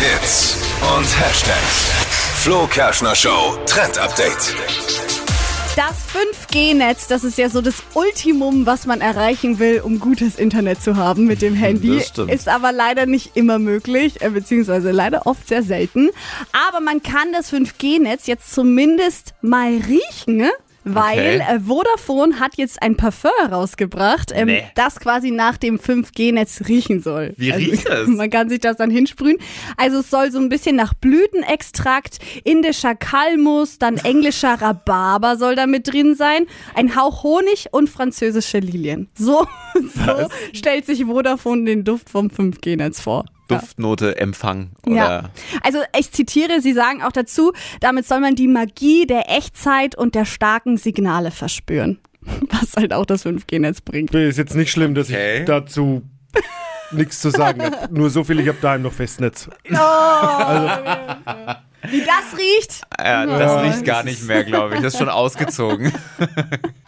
Hits und Hashtags. Flo Kerschner Show Trend Update. Das 5G-Netz, das ist ja so das Ultimum, was man erreichen will, um gutes Internet zu haben mit dem Handy. Das stimmt. Ist aber leider nicht immer möglich, äh, beziehungsweise leider oft sehr selten. Aber man kann das 5G-Netz jetzt zumindest mal riechen. ne? Weil Okay. äh, Vodafone hat jetzt ein Parfum herausgebracht, ähm, Nee. das quasi nach dem 5G-Netz riechen soll. Wie riecht es? Man kann sich das dann hinsprühen. Also es soll so ein bisschen nach Blütenextrakt, indischer Kalmus, dann englischer Rhabarber soll da mit drin sein, ein Hauch Honig und französische Lilien. So, so stellt sich Vodafone den Duft vom 5G-Netz vor. Duftnote Empfang oder Ja. Also ich zitiere, Sie sagen auch dazu, damit soll man die Magie der Echtzeit und der starken Signale verspüren. Was halt auch das 5G-Netz bringt. Ist jetzt nicht schlimm, dass Okay. ich dazu nichts zu sagen habe. Nur so viel, ich habe daheim noch Festnetz. Wie das riecht? Ja, das riecht gar nicht mehr, glaube ich. Das ist schon ausgezogen.